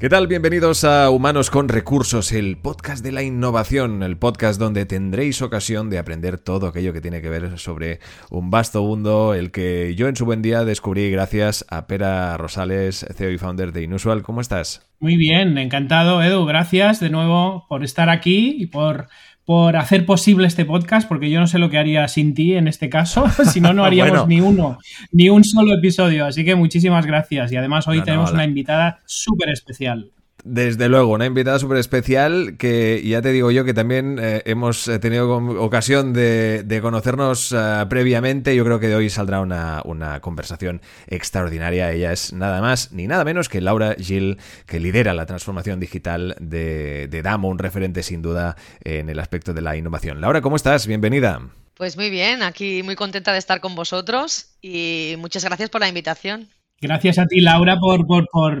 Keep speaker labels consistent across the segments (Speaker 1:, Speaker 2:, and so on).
Speaker 1: ¿Qué tal? Bienvenidos a Humanos con Recursos, el podcast de la innovación, el podcast donde tendréis ocasión de aprender todo aquello que tiene que ver sobre un vasto mundo, el que yo en su buen día descubrí gracias a Pera Rosales, CEO y founder de Inusual. ¿Cómo estás?
Speaker 2: Muy bien, encantado, Edu. Gracias de nuevo por estar aquí y por por hacer posible este podcast, porque yo no sé lo que haría sin ti en este caso, si no, no haríamos ni uno, ni un solo episodio. Así que muchísimas gracias. Y además hoy tenemos una invitada súper especial.
Speaker 1: Desde luego, una invitada súper especial que ya te digo yo que también eh, hemos eh, tenido ocasión de, conocernos eh, previamente. Yo creo que de hoy saldrá una, conversación extraordinaria. Ella es nada más ni nada menos que Laura Gil, que lidera la transformación digital de, de Damo, un referente sin duda en el aspecto de la innovación. Laura, ¿cómo estás? Bienvenida.
Speaker 3: Pues muy bien, aquí muy contenta de estar con vosotros y muchas gracias por la invitación.
Speaker 2: Gracias a ti, Laura, por,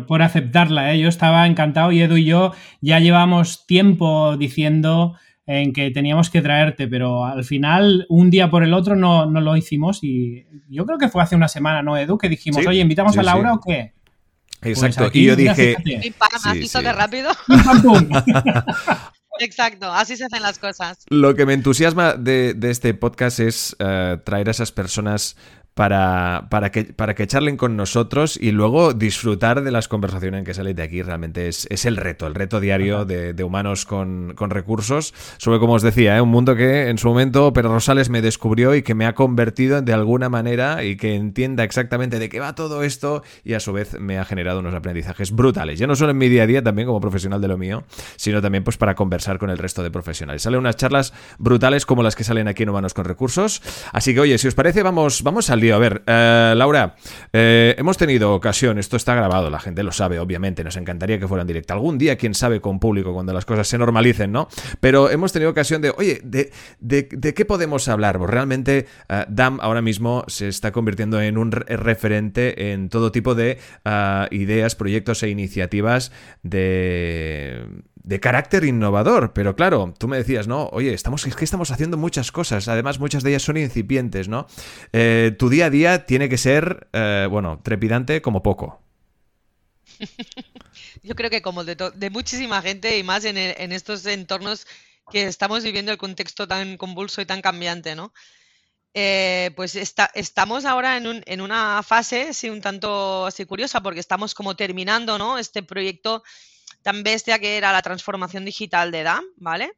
Speaker 2: por, aceptarla. ¿eh? Yo estaba encantado y Edu y yo ya llevamos tiempo diciendo en que teníamos que traerte, pero al final, un día por el otro, no, no lo hicimos y yo creo que fue hace una semana, ¿no, Edu? Que dijimos, oye, ¿invitamos a Laura o qué?
Speaker 1: Exacto, pues y yo dije...
Speaker 3: ¿Has visto qué rápido? Exacto, así se hacen las cosas.
Speaker 1: Lo que me entusiasma de, este podcast es eh, traer a esas personas para, para, que, para que charlen con nosotros y luego disfrutar de las conversaciones en que salen de aquí. Realmente es, el reto, el reto diario de, humanos con, recursos. Sobre, como os decía, ¿eh? un mundo que en su momento Pedro Rosales me descubrió y que me ha convertido de alguna manera y que entienda exactamente de qué va todo esto y a su vez me ha generado unos aprendizajes brutales. Ya no solo en mi día a día, también como profesional de lo mío, sino también pues para conversar con el resto de profesionales. Salen unas charlas brutales como las que salen aquí en Humanos con Recursos. Así que, oye, si os parece, vamos, vamos al a ver, eh, Laura, eh, hemos tenido ocasión, esto está grabado, la gente lo sabe, obviamente, nos encantaría que fuera en directo. Algún día, quién sabe, con público, cuando las cosas se normalicen, ¿no? Pero hemos tenido ocasión de, oye, ¿de, qué podemos hablar? Pues realmente eh, DAM ahora mismo se está convirtiendo en un referente en todo tipo de ideas, proyectos e iniciativas de de carácter innovador, pero claro, tú me decías, ¿no? Oye, estamos, es que estamos haciendo muchas cosas, además muchas de ellas son incipientes, ¿no? Día a día tiene que ser, eh, bueno, trepidante como poco.
Speaker 3: Yo creo que como de, muchísima gente y más en, estos entornos que estamos viviendo el contexto tan convulso y tan cambiante, ¿no? Eh, pues estamos ahora en, en, una fase, sí, un tanto así curiosa, porque estamos como terminando, ¿no? Este proyecto tan bestia que era la transformación digital de DAM, ¿vale?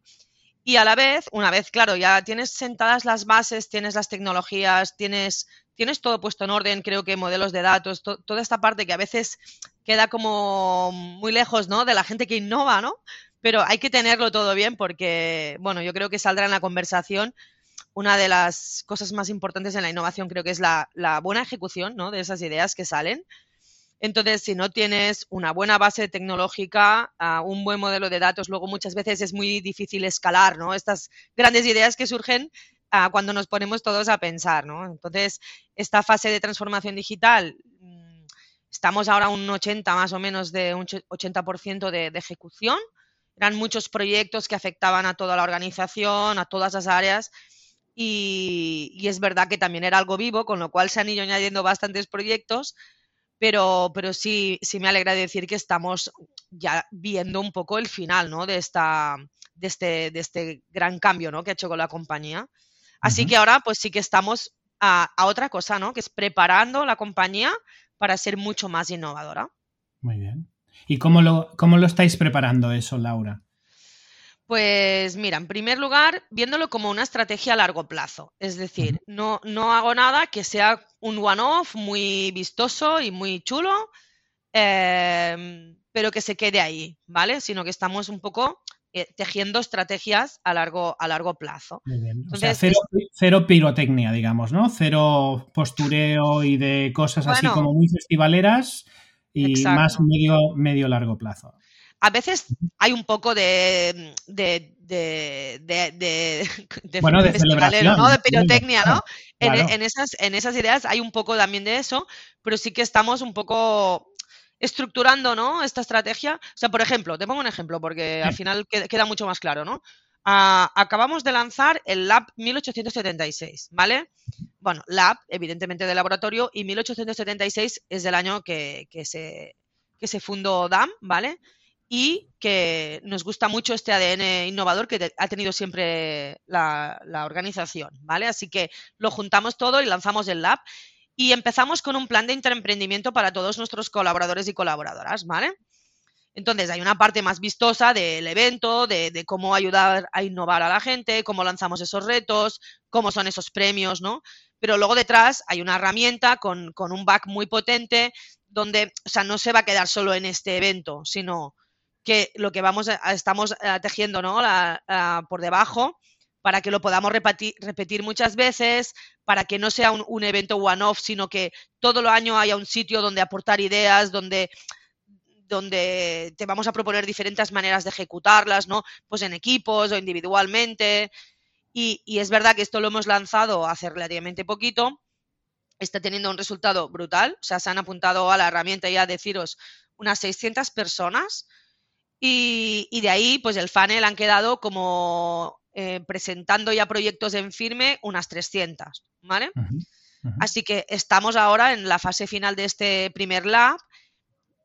Speaker 3: Y a la vez, una vez, claro, ya tienes sentadas las bases, tienes las tecnologías, tienes, tienes todo puesto en orden, creo que modelos de datos, toda esta parte que a veces queda como muy lejos, ¿no? De la gente que innova, ¿no? Pero hay que tenerlo todo bien porque, bueno, yo creo que saldrá en la conversación una de las cosas más importantes en la innovación, creo que es la, buena ejecución, ¿no? De esas ideas que salen. Entonces, si no tienes una buena base tecnológica, ah, un buen modelo de datos, luego muchas veces es muy difícil escalar, ¿no? Estas grandes ideas que surgen cuando nos ponemos todos a pensar, ¿no? Entonces, esta fase de transformación digital, mm, estamos ahora un 80 más o menos de un 80% de, ejecución. Eran muchos proyectos que afectaban a toda la organización, a todas las áreas. Y, y es verdad que también era algo vivo, con lo cual se han ido añadiendo bastantes proyectos pero, pero sí, sí me alegra decir que estamos ya viendo un poco el final ¿no? de, esta, de, este, de este gran cambio ¿no? que ha hecho con la compañía. Así que ahora pues sí que estamos a, a, otra cosa, ¿no? que es preparando la compañía para ser mucho más innovadora.
Speaker 2: Muy bien. ¿Y cómo lo, cómo lo estáis preparando eso, Laura?
Speaker 3: Pues mira, en primer lugar, viéndolo como una estrategia a largo plazo. Es decir, no, no hago nada que sea un one-off muy vistoso y muy chulo, em, pero que se quede ahí, ¿vale? Sino que estamos un poco eh, tejiendo estrategias a largo, a largo plazo.
Speaker 2: o sea, cero, pirotecnia, digamos, ¿no? Cero postureo y de cosas así como muy festivaleras y más medio, medio largo plazo
Speaker 3: a veces hay un poco de, de, de, de,
Speaker 2: de bueno, de, celebración,
Speaker 3: ¿no? de pirotecnia, ¿no? En, en, esas, en esas ideas hay un poco también de eso, pero sí que estamos un poco estructurando, ¿no? Esta estrategia. O sea, por ejemplo, te pongo un ejemplo porque al final queda, mucho más claro, ¿no? Ah, acabamos de lanzar el Lab 1876, ¿vale? Bueno, Lab, evidentemente de laboratorio, y 1876 es del año que, se, que se fundó DAM, ¿vale? y que nos gusta mucho este ADN innovador que ha tenido siempre la, organización, ¿vale? Así que lo juntamos todo y lanzamos el lab y empezamos con un plan de interemprendimiento para todos nuestros colaboradores y colaboradoras, ¿vale? Entonces hay una parte más vistosa del evento, de, cómo ayudar a innovar a la gente, cómo lanzamos esos retos, cómo son esos premios, ¿no? Pero luego detrás hay una herramienta con, con un back muy potente donde, o sea, no se va a quedar solo en este evento, sino que lo que vamos a, estamos eh, tejiendo ¿no? por debajo para que lo podamos repetir, muchas veces, para que no sea un, evento one-off, sino que todo el año haya un sitio donde aportar ideas, donde, donde te vamos a proponer diferentes maneras de ejecutarlas, ¿no? Pues en equipos o individualmente. Y, y es verdad que esto lo hemos lanzado hace relativamente poquito. Está teniendo un resultado brutal. O sea, se han apuntado a la herramienta ya deciros unas 600 personas y, de ahí, pues el funnel han quedado como eh, presentando ya proyectos en firme unas 300, ¿vale? Así que estamos ahora en la fase final de este primer lab,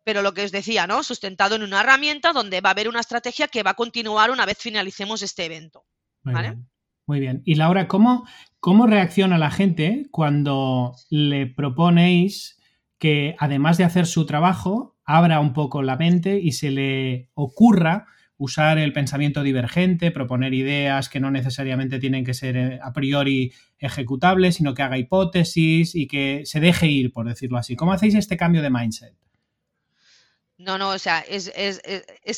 Speaker 3: pero lo que os decía, ¿no? Sustentado en una herramienta donde va a haber una estrategia que va a continuar una vez finalicemos este evento, ¿vale?
Speaker 2: Muy bien. Y Laura, ¿cómo, ¿cómo reacciona la gente cuando le proponéis que además de hacer su trabajo, abra un poco la mente y se le ocurra usar el pensamiento divergente, proponer ideas que no necesariamente tienen que ser eh, a priori ejecutables, sino que haga hipótesis y que se deje ir, por decirlo así. ¿Cómo hacéis este cambio de mindset?
Speaker 3: No, no, o sea, es,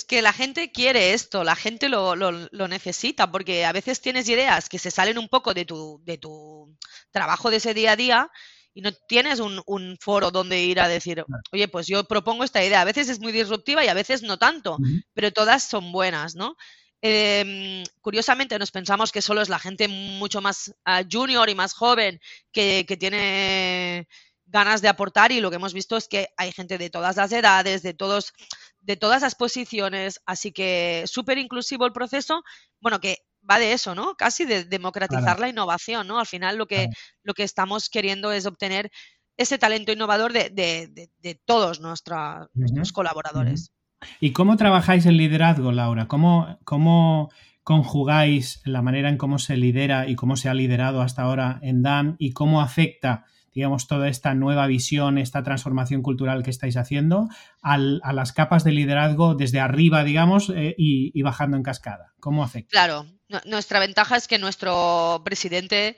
Speaker 3: que la gente quiere esto, la gente lo, lo, necesita, porque a veces tienes ideas que se salen un poco de tu, de tu trabajo de ese día a día y no tienes un, foro donde ir a decir, oye, pues yo propongo esta idea. A veces es muy disruptiva y a veces no tanto, pero todas son buenas, ¿no? Em, curiosamente nos pensamos que solo es la gente mucho más ah, junior y más joven que, tiene ganas de aportar y lo que hemos visto es que hay gente de todas las edades, de todos de todas las posiciones, así que súper inclusivo el proceso, bueno, que va de eso, ¿no? Casi de democratizar la innovación, ¿no? Al final lo que, lo que estamos queriendo es obtener ese talento innovador de, todos nuestros colaboradores.
Speaker 2: ¿Y cómo trabajáis el liderazgo, Laura? ¿Cómo, ¿Cómo conjugáis la manera en cómo se lidera y cómo se ha liderado hasta ahora en DAM y cómo afecta digamos, toda esta nueva visión, esta transformación cultural que estáis haciendo a las capas de liderazgo desde arriba, digamos, eh, y, bajando en cascada? ¿Cómo afecta?
Speaker 3: Claro, nuestra ventaja es que nuestro presidente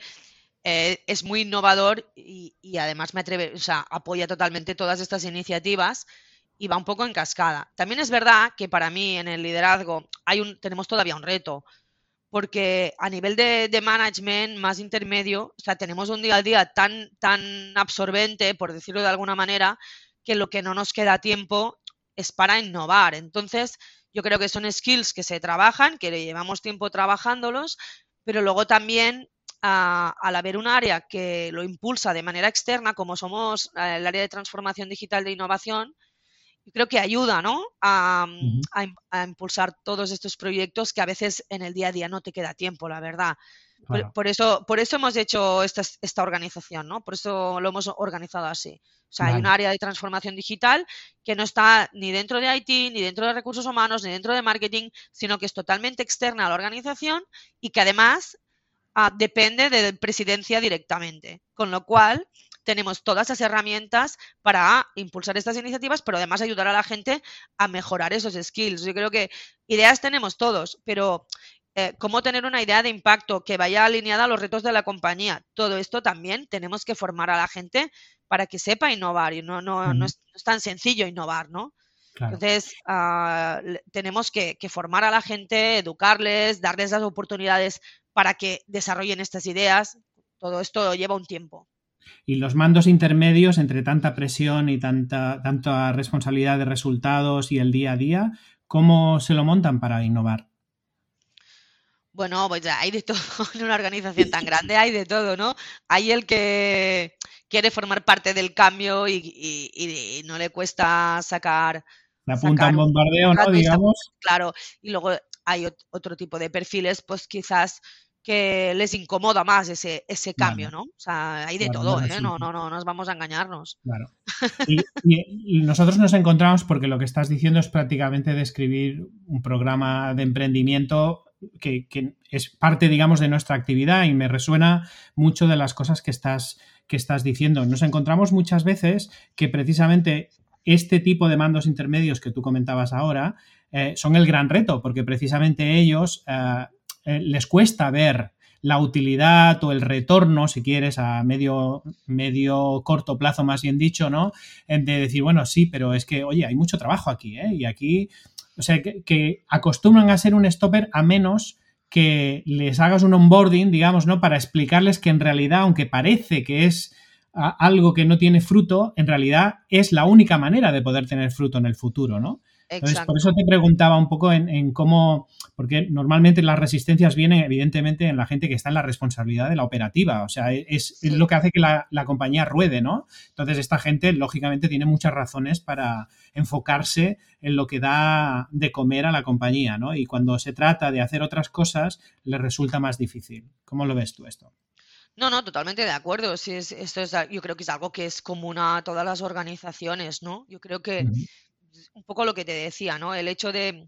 Speaker 3: eh, es muy innovador y, además me atreve, o sea, apoya totalmente todas estas iniciativas y va un poco en cascada. También es verdad que para mí en el liderazgo hay un, tenemos todavía un reto, porque a nivel de, management más intermedio, o sea, tenemos un día a día tan, tan absorbente, por decirlo de alguna manera, que lo que no nos queda tiempo es para innovar. Entonces, yo creo que son skills que se trabajan, que llevamos tiempo trabajándolos, pero luego también al haber un área que lo impulsa de manera externa, como somos eh, el área de transformación digital de innovación, creo que ayuda ¿no? a, impulsar todos estos proyectos que a veces en el día a día no te queda tiempo, la verdad. Por, eso, por eso hemos hecho esta, esta organización, ¿no? Por eso lo hemos organizado así. O sea, hay un área de transformación digital que no está ni dentro de IT, ni dentro de recursos humanos, ni dentro de marketing, sino que es totalmente externa a la organización y que además ah, depende de presidencia directamente. Con lo cual, tenemos todas esas herramientas para impulsar estas iniciativas, pero además ayudar a la gente a mejorar esos skills. Yo creo que ideas tenemos todos, pero eh, cómo tener una idea de impacto que vaya alineada a los retos de la compañía. Todo esto también tenemos que formar a la gente para que sepa innovar y no, no, no, es, tan sencillo innovar, ¿no? Entonces, ah, tenemos que, formar a la gente, educarles, darles las oportunidades para que desarrollen estas ideas. Todo esto lleva un tiempo.
Speaker 2: Y los mandos intermedios, entre tanta presión y tanta, tanta responsabilidad de resultados y el día a día, ¿cómo se lo montan para innovar?
Speaker 3: Bueno, pues hay de todo en una organización tan grande, hay de todo, ¿no? Hay el que quiere formar parte del cambio y, no le cuesta sacar...
Speaker 2: La punta en bombardeo, ¿no? Digamos.
Speaker 3: Claro, y luego hay otro tipo de perfiles, pues quizás que les incomoda más ese, ese cambio, ¿no? O sea, hay de todo, ¿eh? No, no, no, nos vamos a engañarnos.
Speaker 2: Claro. Y, nosotros nos encontramos porque lo que estás diciendo es prácticamente describir un programa de emprendimiento que, es parte, digamos, de nuestra actividad y me resuena mucho de las cosas que estás, que estás diciendo. Nos encontramos muchas veces que precisamente este tipo de mandos intermedios que tú comentabas ahora eh, son el gran reto, porque precisamente ellos eh, eh, les cuesta ver la utilidad o el retorno, si quieres, a medio, medio corto plazo, más bien dicho, ¿no? De decir, bueno, sí, pero es que, oye, hay mucho trabajo aquí, ¿eh? Y aquí, o sea, que, acostumbran a ser un stopper a menos que les hagas un onboarding, digamos, ¿no? Para explicarles que en realidad, aunque parece que es algo que no tiene fruto, en realidad es la única manera de poder tener fruto en el futuro, ¿no? Entonces, por eso te preguntaba un poco en, cómo, porque normalmente las resistencias vienen evidentemente en la gente que está en la responsabilidad de la operativa, o sea, es, lo que hace que la, compañía ruede, ¿no? Entonces, esta gente, lógicamente, tiene muchas razones para enfocarse en lo que da de comer a la compañía, ¿no? Y cuando se trata de hacer otras cosas, les resulta más difícil. ¿Cómo lo ves tú esto?
Speaker 3: No, no, totalmente de acuerdo. Sí, esto es, yo creo que es algo que es común a todas las organizaciones, ¿no? Yo creo que un poco lo que te decía, ¿no? El hecho de,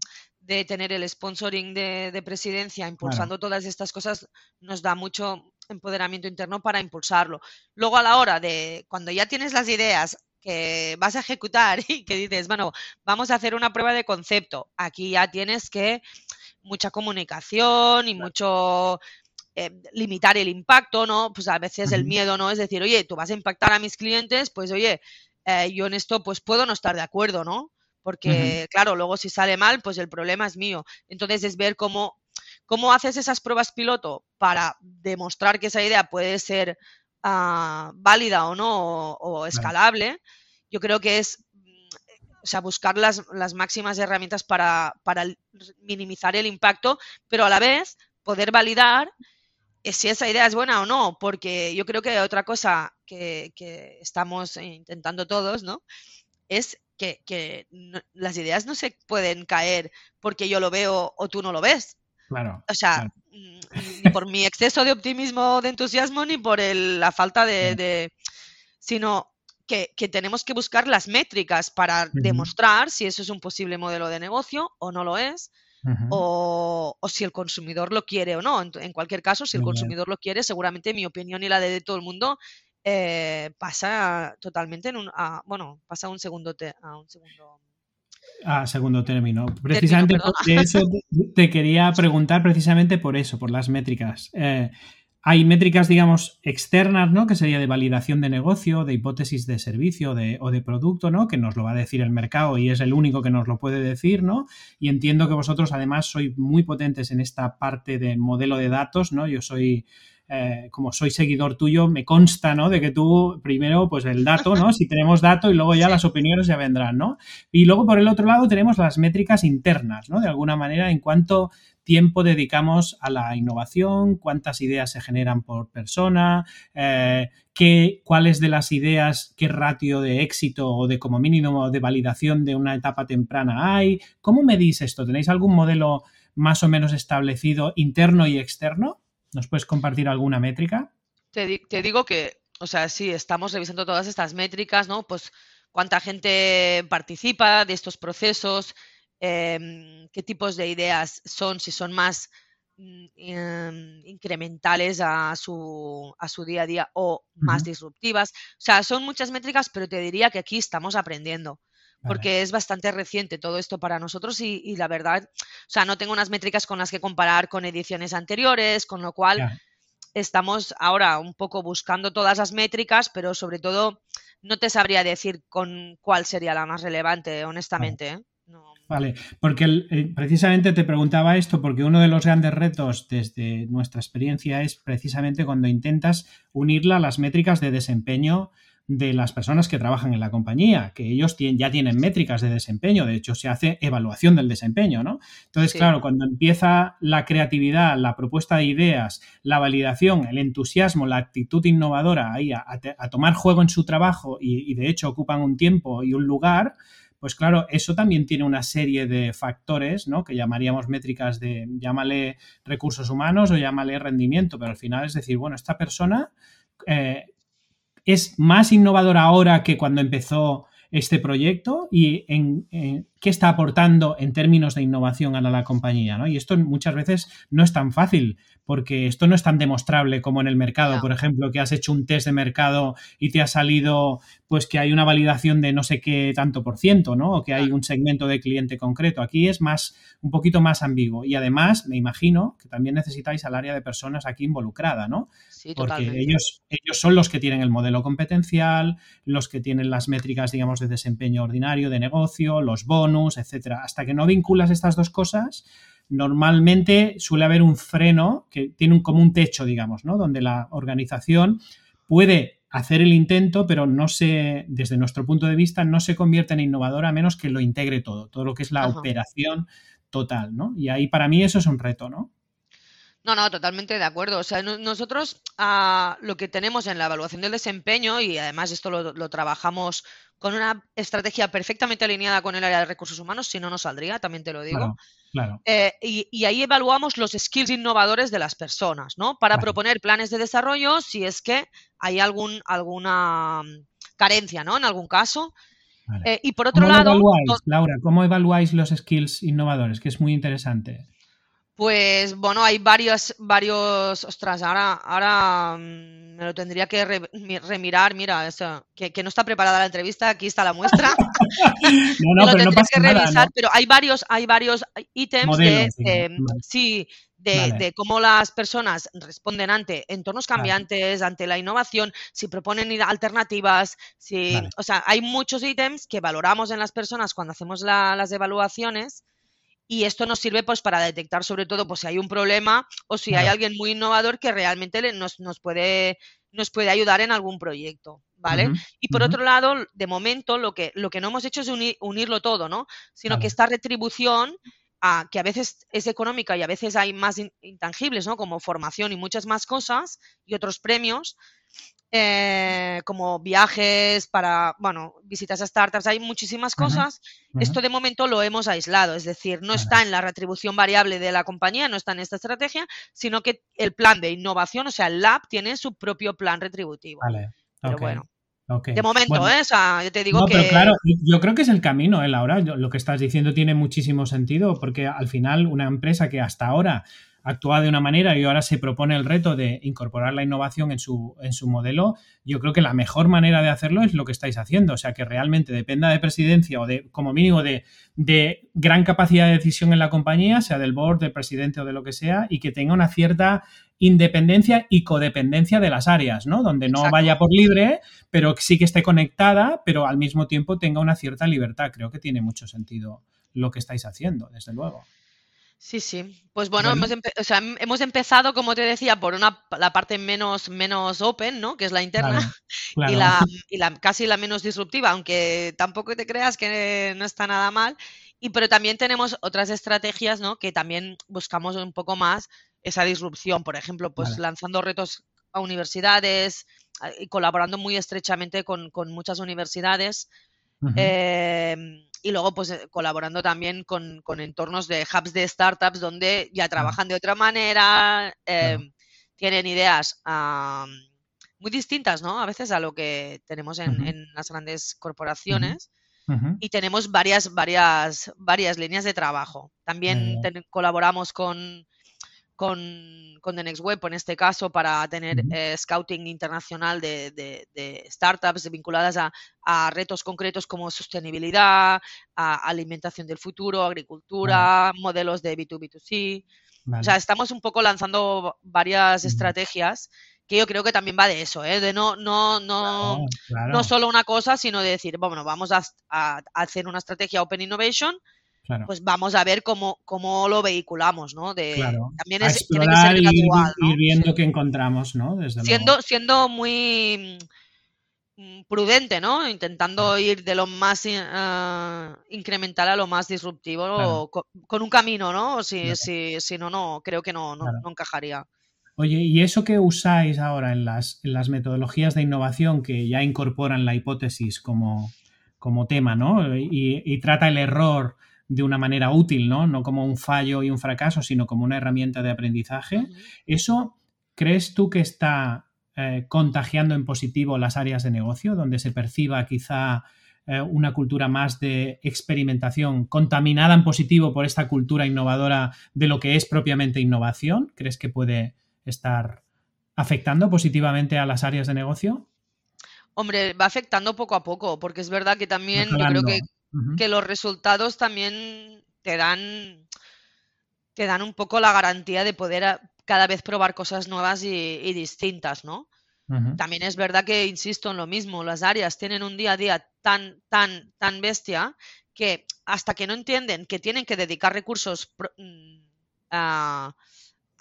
Speaker 3: tener el sponsoring de, presidencia impulsando todas estas cosas nos da mucho empoderamiento interno para impulsarlo. Luego a la hora de, cuando ya tienes las ideas que vas a ejecutar y que dices, bueno, vamos a hacer una prueba de concepto, aquí ya tienes que mucha comunicación y mucho eh, limitar el impacto, ¿no? Pues a veces el miedo, ¿no? Es decir, oye, tú vas a impactar a mis clientes, pues oye, eh, yo en esto pues puedo no estar de acuerdo, ¿no? Porque, claro, luego si sale mal, pues el problema es mío. Entonces es ver cómo, cómo haces esas pruebas piloto para demostrar que esa idea puede ser ah, válida o no, o, escalable. Yo creo que es mm, o sea, buscar las, las máximas herramientas para, para, minimizar el impacto, pero a la vez poder validar si esa idea es buena o no, porque yo creo que otra cosa que, que estamos intentando todos, ¿no? Es que, las ideas no se pueden caer porque yo lo veo o tú no lo ves.
Speaker 2: Claro.
Speaker 3: O sea, ni por mi exceso de optimismo, de entusiasmo, ni por la falta de, sino que, tenemos que buscar las métricas para demostrar si eso es un posible modelo de negocio o no lo es, o, si el consumidor lo quiere o no. En, cualquier caso, si el consumidor lo quiere, seguramente mi opinión y la de todo el mundo eh, pasa totalmente en un, bueno, pasa a un segundo, a un segundo
Speaker 2: a segundo término. Precisamente por eso te, quería preguntar precisamente por eso, por las métricas. Eh, hay métricas, digamos, externas, ¿no? Que sería de validación de negocio, de hipótesis de servicio de, o de producto, ¿no? Que nos lo va a decir el mercado y es el único que nos lo puede decir, ¿no? Y entiendo que vosotros además sois muy potentes en esta parte de modelo de datos, ¿no? Yo soy eh, como soy seguidor tuyo, me consta, ¿no? De que tú primero, pues el dato, ¿no? Si tenemos dato y luego ya las opiniones ya vendrán, ¿no? Y luego por el otro lado tenemos las métricas internas, ¿no? De alguna manera, en cuánto tiempo dedicamos a la innovación, cuántas ideas se generan por persona, eh, qué, cuáles de las ideas, qué ratio de éxito o de como mínimo de validación de una etapa temprana hay. ¿Cómo medís esto? ¿Tenéis algún modelo más o menos establecido interno y externo? ¿Nos puedes compartir alguna métrica?
Speaker 3: Te, digo que, o sea, sí, estamos revisando todas estas métricas, ¿no? Pues cuánta gente participa de estos procesos, em, qué tipos de ideas son, si son más mm, em, incrementales a su, a su día a día o más disruptivas. O sea, son muchas métricas, pero te diría que aquí estamos aprendiendo porque es bastante reciente todo esto para nosotros y, la verdad, o sea, no tengo unas métricas con las que comparar con ediciones anteriores, con lo cual estamos ahora un poco buscando todas las métricas, pero sobre todo no te sabría decir con cuál sería la más relevante, honestamente. ¿eh?
Speaker 2: Vale, porque eh, precisamente te preguntaba esto porque uno de los grandes retos desde nuestra experiencia es precisamente cuando intentas unirla a las métricas de desempeño de las personas que trabajan en la compañía, que ellos ya tienen métricas de desempeño, de hecho se hace evaluación del desempeño, ¿no? Entonces, claro, cuando empieza la creatividad, la propuesta de ideas, la validación, el entusiasmo, la actitud innovadora ahí a, tomar juego en su trabajo y, de hecho ocupan un tiempo y un lugar, pues claro, eso también tiene una serie de factores, ¿no? Que llamaríamos métricas de, llámale recursos humanos o llámale rendimiento, pero al final es decir, bueno, esta persona eh, es más innovadora ahora que cuando empezó este proyecto y en, qué está aportando en términos de innovación a la, compañía. ¿no? Y esto muchas veces no es tan fácil porque esto no es tan demostrable como en el mercado, por ejemplo, que has hecho un test de mercado y te ha salido pues que hay una validación de no sé qué tanto por ciento, ¿no? O que hay un segmento de cliente concreto. Aquí es más, un poquito más ambiguo. Y además, me imagino que también necesitáis al área de personas aquí involucrada, ¿no?
Speaker 3: Sí,
Speaker 2: Porque ellos, ellos son los que tienen el modelo competencial, los que tienen las métricas, digamos, de desempeño ordinario de negocio, los bonus, etcétera. Hasta que no vinculas estas dos cosas, normalmente suele haber un freno que tiene un, como un techo, digamos, ¿no? Donde la organización puede hacer el intento, pero no se, desde nuestro punto de vista, no se convierte en innovadora a menos que lo integre todo, todo lo que es la operación total, ¿no? Y ahí para mí eso es un reto, ¿no?
Speaker 3: No, no, totalmente de acuerdo. O sea, nosotros ah, lo que tenemos en la evaluación del desempeño, y además esto lo, trabajamos con una estrategia perfectamente alineada con el área de recursos humanos, si no, no saldría, también te lo digo.
Speaker 2: Claro,
Speaker 3: eh, y, ahí evaluamos los skills innovadores de las personas, ¿no? Para proponer planes de desarrollo si es que hay algún, alguna mm, carencia, ¿no? En algún caso. Eh, y por otro lado.
Speaker 2: Laura, ¿cómo evaluáis los skills innovadores? Que es muy interesante.
Speaker 3: Pues bueno, hay varios, varios, ostras, ahora, ahora mm, me lo tendría que remirar, mira, eso, que, no está preparada la entrevista, aquí está la muestra.
Speaker 2: no, no, pero no pasa nada,
Speaker 3: pero hay varios, hay varios ítems de, sí, de, cómo las personas responden ante entornos cambiantes, ante la innovación, si proponen alternativas, si, o sea, hay muchos ítems que valoramos en las personas cuando hacemos las evaluaciones y esto nos sirve pues para detectar sobre todo pues si hay un problema o si hay alguien muy innovador que realmente nos, nos, puede, nos puede ayudar en algún proyecto, ¿vale? y por otro lado, de momento lo que, lo que no hemos hecho es unirlo todo, ¿no? Sino que esta retribución a, que a veces es económica y a veces hay más intangibles, ¿no? Como formación y muchas más cosas y otros premios, eh, como viajes para, bueno, visitas a startups, hay muchísimas cosas. Esto de momento lo hemos aislado, es decir, no está en la retribución variable de la compañía, no está en esta estrategia, sino que el plan de innovación, o sea, el lab tiene su propio plan retributivo.
Speaker 2: Vale. Pero bueno.
Speaker 3: De momento, ¿eh? O sea, yo te digo que.
Speaker 2: Pero claro, yo creo que es el camino, ¿eh, Laura? Lo que estás diciendo tiene muchísimo sentido, porque al final, una empresa que hasta ahora actúa de una manera y ahora se propone el reto de incorporar la innovación en su, en su modelo, yo creo que la mejor manera de hacerlo es lo que estáis haciendo. O sea, que realmente dependa de presidencia o de, como mínimo, de, de gran capacidad de decisión en la compañía, sea del board, del presidente o de lo que sea, y que tenga una cierta independencia y codependencia de las áreas, ¿no? Donde no vaya por libre, pero sí que esté conectada, pero al mismo tiempo tenga una cierta libertad. Creo que tiene mucho sentido lo que estáis haciendo, desde luego.
Speaker 3: Sí, sí. Pues bueno, Hemos, empezado, como te decía, por una, la parte menos, menos open, ¿no? Que es la interna, Y, la, y la casi la menos disruptiva, aunque tampoco te creas que no está nada mal. Y pero también tenemos otras estrategias, ¿no? Que también buscamos un poco más esa disrupción. Por ejemplo, pues lanzando retos a universidades y colaborando muy estrechamente con, muchas universidades y luego pues eh, colaborando también con, entornos de hubs de startups donde ya trabajan de otra manera, em, tienen ideas muy distintas, ¿no? A veces a lo que tenemos en, las grandes corporaciones. Y tenemos varias, varias, varias líneas de trabajo. También colaboramos con, con, con The Next Web, en este caso, para tener eh, scouting internacional de, startups vinculadas a, retos concretos como sostenibilidad, a alimentación del futuro, agricultura, modelos de B2B2C. O sea, estamos un poco lanzando varias estrategias que yo creo que también va de eso, ¿eh? de no, no, no, no solo una cosa, sino de decir, bueno, vamos a, a hacer una estrategia Open Innovation pues vamos a ver cómo, cómo lo vehiculamos, ¿no? De,
Speaker 2: También es, tiene que ser gradual, y, viendo qué encontramos, ¿no?
Speaker 3: siendo, siendo muy mm, prudente, ¿no? Intentando ir de lo más uh, incremental a lo más disruptivo
Speaker 2: Claro.
Speaker 3: con, con, un camino, ¿no? Si,
Speaker 2: Claro.
Speaker 3: si, si no, no, creo que no, no,
Speaker 2: Claro.
Speaker 3: no encajaría.
Speaker 2: Oye, ¿y eso que usáis ahora en las, en las metodologías de innovación que ya incorporan la hipótesis como, como tema, ¿no? Y, y trata el error de una manera útil, ¿no? No como un fallo y un fracaso, sino como una herramienta de aprendizaje. ¿Eso crees tú que está eh, contagiando en positivo las áreas de negocio, donde se perciba quizá eh, una cultura más de experimentación, contaminada en positivo por esta cultura innovadora de lo que es propiamente innovación? ¿Crees que puede estar afectando positivamente a las áreas de negocio?
Speaker 3: Hombre, va afectando poco a poco, porque es verdad que también yo creo
Speaker 2: Mejorando.
Speaker 3: Que, los resultados también te dan, te dan un poco la garantía de poder a- cada vez probar cosas nuevas y, y distintas, ¿no? También es verdad que, insisto en lo mismo, las áreas tienen un día a día tan, tan, tan bestia que hasta que no entienden que tienen que dedicar recursos mm, a,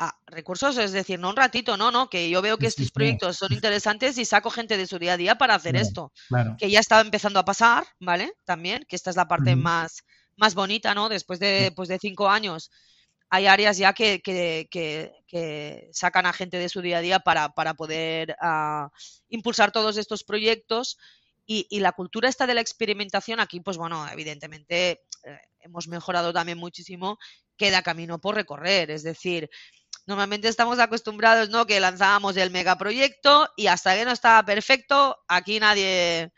Speaker 3: a recursos, es decir, no un ratito, no, no, que yo veo que estos proyectos son interesantes y saco gente de su día a día para hacer
Speaker 2: Claro.
Speaker 3: esto
Speaker 2: Claro.
Speaker 3: que ya estaba empezando a pasar, ¿vale? También, que esta es la parte más, más bonita, ¿no? Después de, pues de cinco años, hay áreas ya que, que- que- que sacan a gente de su día a día para, para poder ah, impulsar todos estos proyectos. Y, y la cultura esta de la experimentación aquí, pues bueno, evidentemente eh, hemos mejorado también muchísimo, queda camino por recorrer. Es decir, normalmente estamos acostumbrados, ¿no? Que lanzábamos el megaproyecto y hasta que no estaba perfecto, aquí nadie,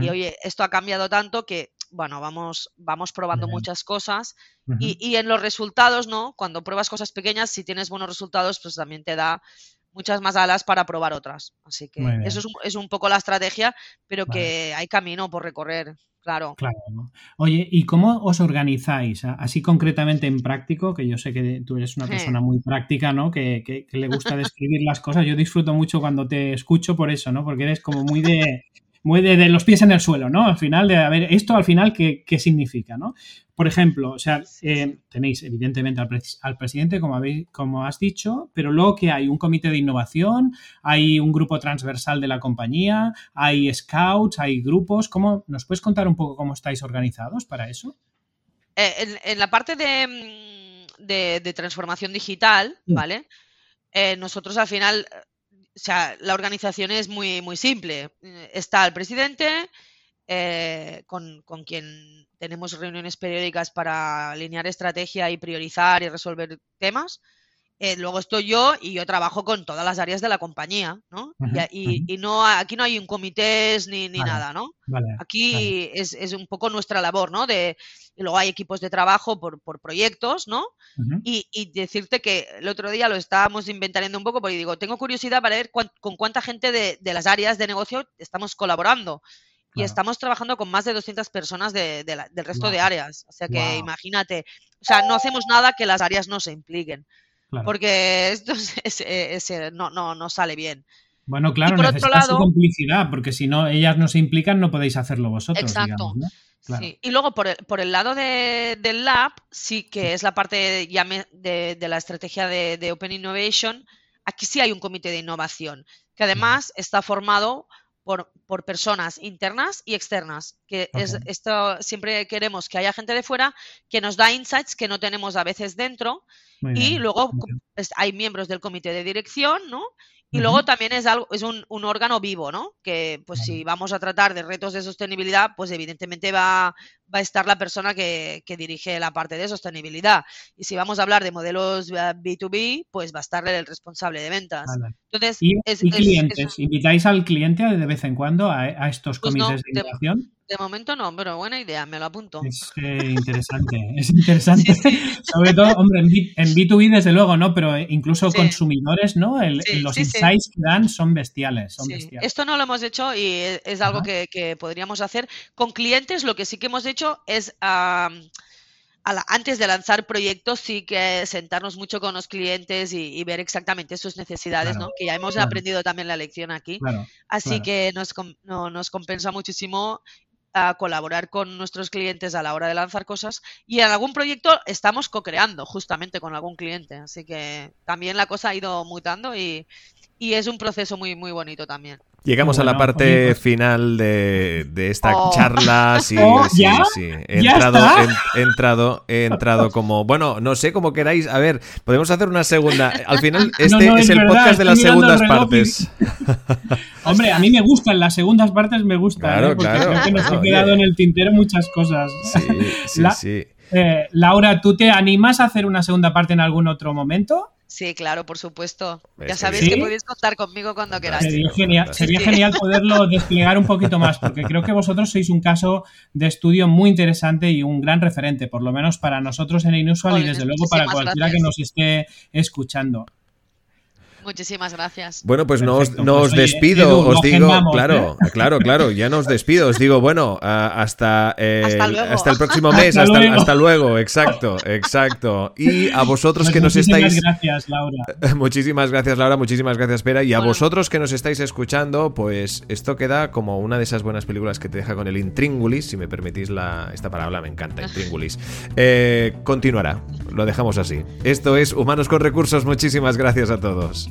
Speaker 3: y oye, esto ha cambiado tanto que, bueno, vamos, vamos probando
Speaker 2: bien.
Speaker 3: muchas cosas y, y en los resultados, ¿no? Cuando pruebas cosas pequeñas, si tienes buenos resultados, pues también te da muchas más alas para probar otras. Así que eso es un, es un poco la estrategia, pero
Speaker 2: Vale.
Speaker 3: que hay camino por recorrer, claro.
Speaker 2: Claro. ¿no? Oye, ¿y cómo os organizáis? Así concretamente en práctico, que yo sé que tú eres una
Speaker 3: Sí.
Speaker 2: persona muy práctica, ¿no? Que, que- que le gusta describir las cosas. Yo disfruto mucho cuando te escucho por eso, ¿no? Porque eres como muy de, muy de, de los pies en el suelo, ¿no? Al final, de a ver, esto al final, ¿qué, qué significa, ¿no? Por ejemplo, o sea, eh, tenéis evidentemente al, al presidente, como, habéis, como has dicho, pero luego que hay un comité de innovación, hay un grupo transversal de la compañía, hay scouts, hay grupos. ¿Cómo, ¿Nos puedes contar un poco cómo estáis organizados para eso?
Speaker 3: Eh, en, en la parte de, mm, de- de transformación digital,
Speaker 2: Mm.
Speaker 3: ¿vale? Eh, nosotros al final, o sea, la organización es muy, muy simple. Eh, Está el presidente, eh, con, con quien tenemos reuniones periódicas para alinear estrategia y priorizar y resolver temas. Eh, luego estoy yo y yo trabajo con todas las áreas de la compañía, ¿no? Y y, y no, aquí no hay un comités ni, ni
Speaker 2: Vale.
Speaker 3: nada, ¿no?
Speaker 2: Vale. vale.
Speaker 3: Aquí es, es un poco nuestra labor, ¿no? De, y luego hay equipos de trabajo por, por proyectos, ¿no? Y, y decirte que el otro día lo estábamos inventariando un poco porque digo, tengo curiosidad para ver cuán- con cuánta gente de, de las áreas de negocio estamos colaborando. Y
Speaker 2: Claro.
Speaker 3: estamos trabajando con más de 200 personas de- de la- del resto de
Speaker 2: Guau.
Speaker 3: áreas. O sea que imagínate, o sea, no hacemos nada que las áreas no se impliquen.
Speaker 2: Claro.
Speaker 3: Porque esto es- es- es- es- no, no, no sale bien.
Speaker 2: Bueno, claro, necesitas su
Speaker 3: lado-
Speaker 2: complicidad, porque si no, ellas no se implican, no podéis hacerlo vosotros,
Speaker 3: Exacto.
Speaker 2: digamos, ¿no? Claro.
Speaker 3: Sí. Y luego por el, por el lado de- del lab, sí que es la parte ya me- de, de la estrategia de, de Open Innovation. Aquí sí hay un comité de innovación, que además está formado por, por personas internas y externas. Que es, esto siempre queremos que haya gente de fuera que nos da insights que no tenemos a veces dentro.
Speaker 2: Muy
Speaker 3: Y
Speaker 2: bien,
Speaker 3: luego
Speaker 2: muy
Speaker 3: co-
Speaker 2: bien.
Speaker 3: es- hay miembros del comité de dirección, ¿no? Y luego también es algo, es un, un órgano vivo, ¿no? Que pues si vamos a tratar de retos de sostenibilidad, pues evidentemente va, va a estar la persona que, que dirige la parte de sostenibilidad. Y si vamos a hablar de modelos eh, B2B, pues va a estar el responsable de ventas.
Speaker 2: Vale.
Speaker 3: Entonces,
Speaker 2: ¿Y,
Speaker 3: es,
Speaker 2: y
Speaker 3: es-
Speaker 2: clientes?
Speaker 3: es-
Speaker 2: ¿Invitáis al cliente de vez en cuando a, a estos
Speaker 3: Pues no,
Speaker 2: comités de
Speaker 3: de-
Speaker 2: innovación?
Speaker 3: de momento no, pero buena idea, me lo apunto.
Speaker 2: Es eh, interesante, es interesante.
Speaker 3: Sí, sí.
Speaker 2: Sobre todo, hombre, en, B- en B2B desde luego, ¿no? Pero incluso
Speaker 3: Sí.
Speaker 2: consumidores, ¿no? El- los insights que dan son bestiales, son bestiales.
Speaker 3: Esto no lo hemos hecho y es algo que, que podríamos hacer. Con clientes lo que sí que hemos hecho es, a la- antes de lanzar proyectos, sí que sentarnos mucho con los clientes y, y ver exactamente sus necesidades,
Speaker 2: Claro,
Speaker 3: ¿no? Que ya hemos
Speaker 2: claro.
Speaker 3: aprendido también la lección aquí.
Speaker 2: Claro,
Speaker 3: Así que nos, no- nos compensa muchísimo a colaborar con nuestros clientes a la hora de lanzar cosas y en algún proyecto estamos co-creando justamente con algún cliente. Así que también la cosa ha ido mutando y, y es un proceso muy, muy bonito también.
Speaker 1: Llegamos a la parte
Speaker 2: oye, pues-
Speaker 1: final de, de esta
Speaker 3: Oh.
Speaker 1: charla. Sí,
Speaker 2: Oh,
Speaker 1: sí,
Speaker 2: ¿ya?
Speaker 1: sí. He
Speaker 2: ¿Ya
Speaker 1: entrado,
Speaker 2: está?
Speaker 1: he, he entrado, he entrado como. Bueno, no sé cómo queráis. A ver, podemos hacer una segunda. Al final, este
Speaker 2: no,
Speaker 1: es,
Speaker 2: es
Speaker 1: el
Speaker 2: verdad,
Speaker 1: podcast de las segundas
Speaker 2: y-
Speaker 1: partes.
Speaker 2: Hombre, a mí me gustan, las segundas partes me gustan,
Speaker 1: Claro,
Speaker 2: ¿eh? porque
Speaker 1: claro.
Speaker 2: creo que nos
Speaker 1: No,
Speaker 2: ha quedado en el tintero muchas cosas.
Speaker 1: Sí, sí,
Speaker 2: La-
Speaker 1: sí.
Speaker 2: Eh, Laura, ¿tú te animas a hacer una segunda parte en algún otro momento?
Speaker 3: Sí, claro, por supuesto.
Speaker 1: ¿Ves
Speaker 3: Ya sabéis que podéis contar conmigo cuando queráis.
Speaker 2: Sería genial,
Speaker 1: fantástico.
Speaker 2: sería
Speaker 3: Sí.
Speaker 2: genial poderlo desplegar un poquito más, porque creo que vosotros sois un caso de estudio muy interesante y un gran referente, por lo menos para nosotros en Inusual y desde luego para cualquiera que nos esté escuchando.
Speaker 3: Muchísimas gracias.
Speaker 1: Bueno, pues no os, no
Speaker 2: pues
Speaker 1: os
Speaker 2: oye,
Speaker 1: despido,
Speaker 2: Edu,
Speaker 1: os digo,
Speaker 2: agendamos,
Speaker 1: claro, claro, claro, ya no os despido, os digo, bueno, hasta, eh,
Speaker 3: Hasta luego.
Speaker 1: hasta el próximo mes,
Speaker 2: Hasta
Speaker 1: hasta,
Speaker 2: luego.
Speaker 1: hasta luego, exacto, exacto. Y a vosotros
Speaker 2: Pues
Speaker 1: que nos
Speaker 2: muchísimas
Speaker 1: estáis...
Speaker 2: gracias, Laura.
Speaker 1: Muchísimas gracias Laura, muchísimas gracias Pera y a
Speaker 3: Bueno.
Speaker 1: vosotros que nos estáis escuchando, pues esto queda como una de esas buenas películas que te deja con el intríngulis, si me permitís la, esta palabra, me encanta, intríngulis. Eh, continuará, lo dejamos así. Esto es Humanos con Recursos, muchísimas gracias a todos.